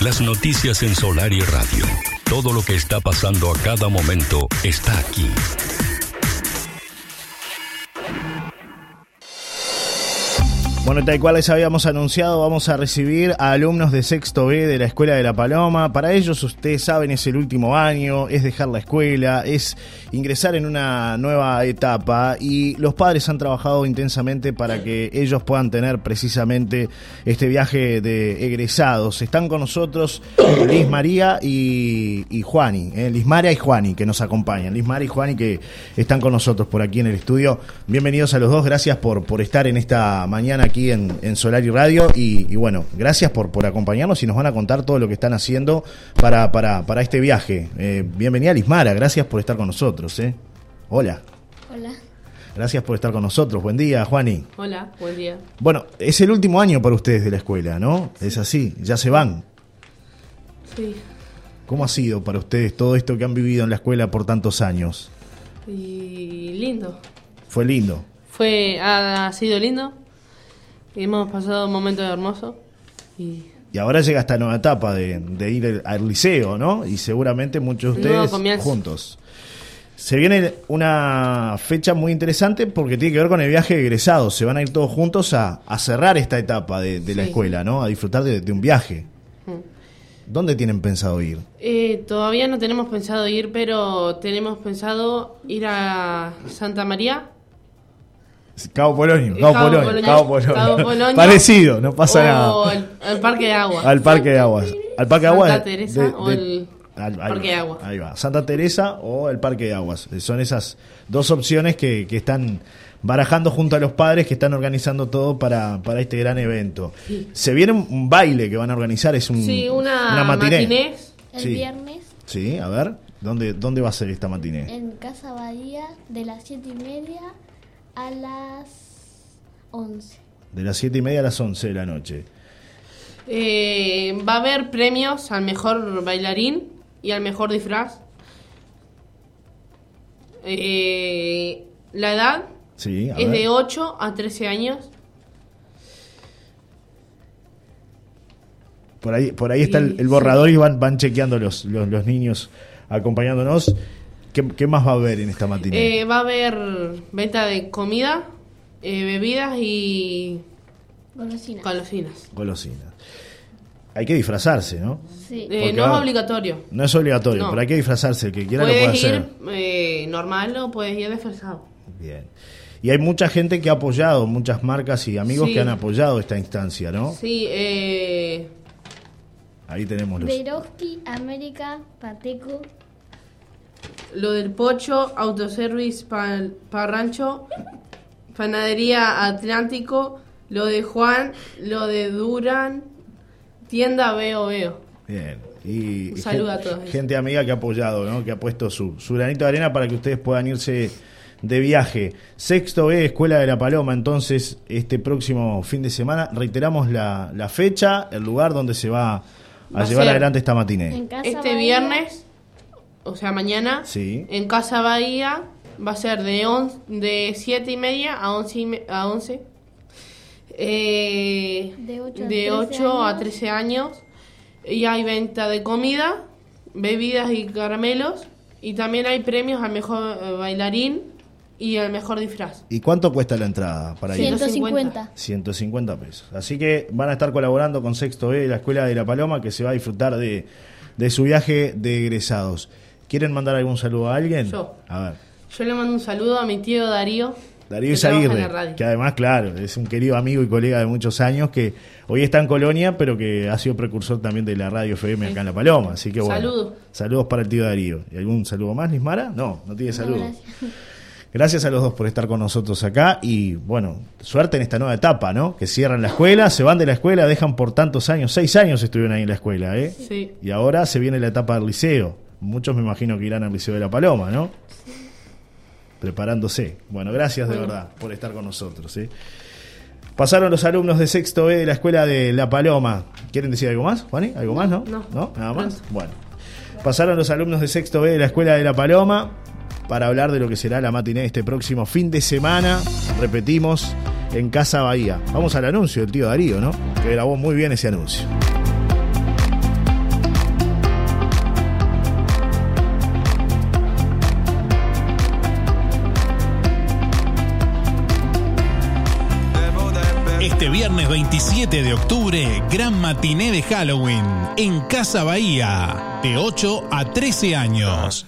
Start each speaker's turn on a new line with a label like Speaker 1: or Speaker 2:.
Speaker 1: Las noticias en Solar y Radio. Todo lo que está pasando a cada momento está aquí.
Speaker 2: Bueno, tal cual les habíamos anunciado, vamos a recibir a alumnos de sexto B de la Escuela de la Paloma. Para ellos, ustedes saben, es el último año, es dejar la escuela, es ingresar en una nueva etapa y los padres han trabajado intensamente para que ellos puedan tener precisamente este viaje de egresados. Están con nosotros Liz María y, y Juani, eh, Liz María y Juani que nos acompañan. Liz María y Juani que están con nosotros por aquí en el estudio. Bienvenidos a los dos, gracias por, por estar en esta mañana aquí en, en Solar y Radio. Y, y, bueno, gracias por, por acompañarnos y nos van a contar todo lo que están haciendo para, para, para este viaje. Eh, bienvenida Lismara, gracias por estar con nosotros. Eh. Hola.
Speaker 3: Hola.
Speaker 2: Gracias por estar con nosotros. Buen día, Juani.
Speaker 4: Hola, buen día.
Speaker 2: Bueno, es el último año para ustedes de la escuela, ¿no? Es así, ya se van.
Speaker 4: Sí.
Speaker 2: ¿Cómo ha sido para ustedes todo esto que han vivido en la escuela por tantos años?
Speaker 4: Y lindo.
Speaker 2: Fue lindo.
Speaker 4: Fue, ha sido lindo. Hemos pasado momentos hermosos. Y
Speaker 2: Y ahora llega esta nueva etapa de, de ir al liceo, ¿no? Y seguramente muchos de ustedes juntos. Se viene una fecha muy interesante porque tiene que ver con el viaje de egresados. Se van a ir todos juntos a, a cerrar esta etapa de, de la
Speaker 4: Sí.
Speaker 2: escuela, ¿no? A disfrutar de, de un viaje.
Speaker 4: Mm.
Speaker 2: ¿Dónde tienen pensado ir?
Speaker 4: Eh, todavía no tenemos pensado ir, pero tenemos pensado ir a Santa María.
Speaker 2: Cabo Polonio,
Speaker 4: Eh,
Speaker 2: Cabo,
Speaker 4: Cabo
Speaker 2: Polonio,
Speaker 4: Polonio.
Speaker 2: Cabo Polonio.
Speaker 4: Cabo Polonio.
Speaker 2: Parecido, no pasa
Speaker 4: o
Speaker 2: nada.
Speaker 4: al, al Parque de Agua.
Speaker 2: Al Parque de Aguas. Al Parque de
Speaker 4: Santa
Speaker 2: Aguas.
Speaker 4: Teresa
Speaker 2: de-
Speaker 4: o el
Speaker 2: al- ahí
Speaker 4: Parque
Speaker 2: va,
Speaker 4: de Agua.
Speaker 2: Ahí va. Santa Teresa o el Parque de Aguas. Son esas dos opciones que, que están barajando junto a los padres que están organizando todo para, para este gran evento. Se viene un, baile que van a organizar, es un,
Speaker 4: Sí, una,
Speaker 2: matiné.
Speaker 4: matiné.
Speaker 3: El
Speaker 2: Sí.
Speaker 3: viernes
Speaker 2: Sí, a ver, ¿dónde, ¿dónde va a ser esta matiné?
Speaker 3: en Casa Bahía de las 7 y media a las 11.
Speaker 2: De las siete y media a las 11 de la noche.
Speaker 4: Eh, va a haber premios al mejor bailarín y al mejor disfraz. Eh, la edad
Speaker 2: Sí,
Speaker 4: es
Speaker 2: ver.
Speaker 4: de 8 a 13 años.
Speaker 2: Por ahí, por ahí está el, borrador y van, van chequeando los, los, los niños acompañándonos. ¿Qué, qué más va a haber en esta matiné?
Speaker 4: Eh, va a haber venta de comida, eh, bebidas y
Speaker 3: Golosinas.
Speaker 4: golosinas.
Speaker 2: Golosinas. Hay que disfrazarse, ¿no?
Speaker 3: Sí.
Speaker 4: Eh, no es obligatorio.
Speaker 2: No es obligatorio,
Speaker 4: No.
Speaker 2: pero hay que disfrazarse. El que quiera lo puede hacer.
Speaker 4: ir eh, normal o puedes ir disfrazado.
Speaker 2: Bien. Y hay mucha gente que ha apoyado, muchas marcas y amigos
Speaker 4: Sí.
Speaker 2: que han apoyado esta instancia, ¿no?
Speaker 4: Sí, eh,
Speaker 2: Ahí tenemos los.
Speaker 3: Beroski, América, Pateco,
Speaker 4: lo del Pocho, Autoservice para Rancho, Panadería Atlántico, lo de Juan, lo de Duran, Tienda Veo Veo.
Speaker 2: Bien. Y
Speaker 4: Un
Speaker 2: y
Speaker 4: saludo
Speaker 2: gen-
Speaker 4: a todos.
Speaker 2: Gente amiga que ha apoyado, ¿no? Que ha puesto su, su granito de arena para que ustedes puedan irse de viaje. Sexto B, Escuela de la Paloma, entonces, este próximo fin de semana. Reiteramos la, la fecha, el lugar donde se va a
Speaker 4: Va a
Speaker 2: llevar
Speaker 4: ser
Speaker 2: adelante esta matiné.
Speaker 4: Este viernes, o sea, mañana,
Speaker 2: Sí.
Speaker 4: en Casa Bahía, va a ser de, on, de 7 y media a 11. y me- a 11. Eh,
Speaker 3: De ocho a
Speaker 4: de
Speaker 3: 13
Speaker 4: 8 a
Speaker 3: años.
Speaker 4: 13 años. Y hay venta de comida, bebidas y caramelos. Y también hay premios al mejor eh, bailarín y al mejor disfraz.
Speaker 2: ¿Y cuánto cuesta la entrada para ir?
Speaker 3: 150.
Speaker 2: 150 pesos. Así que van a estar colaborando con Sexto B, la Escuela de la Paloma, que se va a disfrutar de, de su viaje de egresados. ¿Quieren mandar algún saludo a alguien?
Speaker 4: Yo.
Speaker 2: A ver.
Speaker 4: Yo le mando un saludo a mi tío Darío.
Speaker 2: Darío
Speaker 4: radio.
Speaker 2: que además, claro, es un querido amigo y colega de muchos años que hoy está en Colonia, pero que ha sido precursor también de la radio FM acá en La Paloma. Así que bueno.
Speaker 4: Saludos.
Speaker 2: Saludos para el tío Darío. ¿Y algún saludo más, Lismara? No, no tiene
Speaker 3: No,
Speaker 2: saludo.
Speaker 3: gracias.
Speaker 2: Gracias a los dos por estar con nosotros acá y bueno, suerte en esta nueva etapa, ¿no? Que cierran la escuela, se van de la escuela, dejan por tantos años, seis años estuvieron ahí en la escuela, ¿eh?
Speaker 4: Sí.
Speaker 2: Y ahora se viene la etapa del liceo. Muchos me imagino que irán al Liceo de la Paloma, ¿no? Preparándose. Bueno, gracias de
Speaker 4: Bueno.
Speaker 2: verdad por estar con nosotros, ¿eh? Pasaron los alumnos de sexto B de la escuela de La Paloma. ¿Quieren decir algo más, Juani? ¿Algo más, no?
Speaker 4: No.
Speaker 2: Nada más. Bueno. Pasaron los alumnos de sexto B de la escuela de La Paloma para hablar de lo que será la matiné este próximo fin de semana. Repetimos, en Casa Bahía. Vamos al anuncio del tío Darío, ¿no? Que grabó muy bien ese anuncio.
Speaker 5: Este viernes 27 de octubre, gran matiné de Halloween en Casa Bahía, de 8 a 13 años.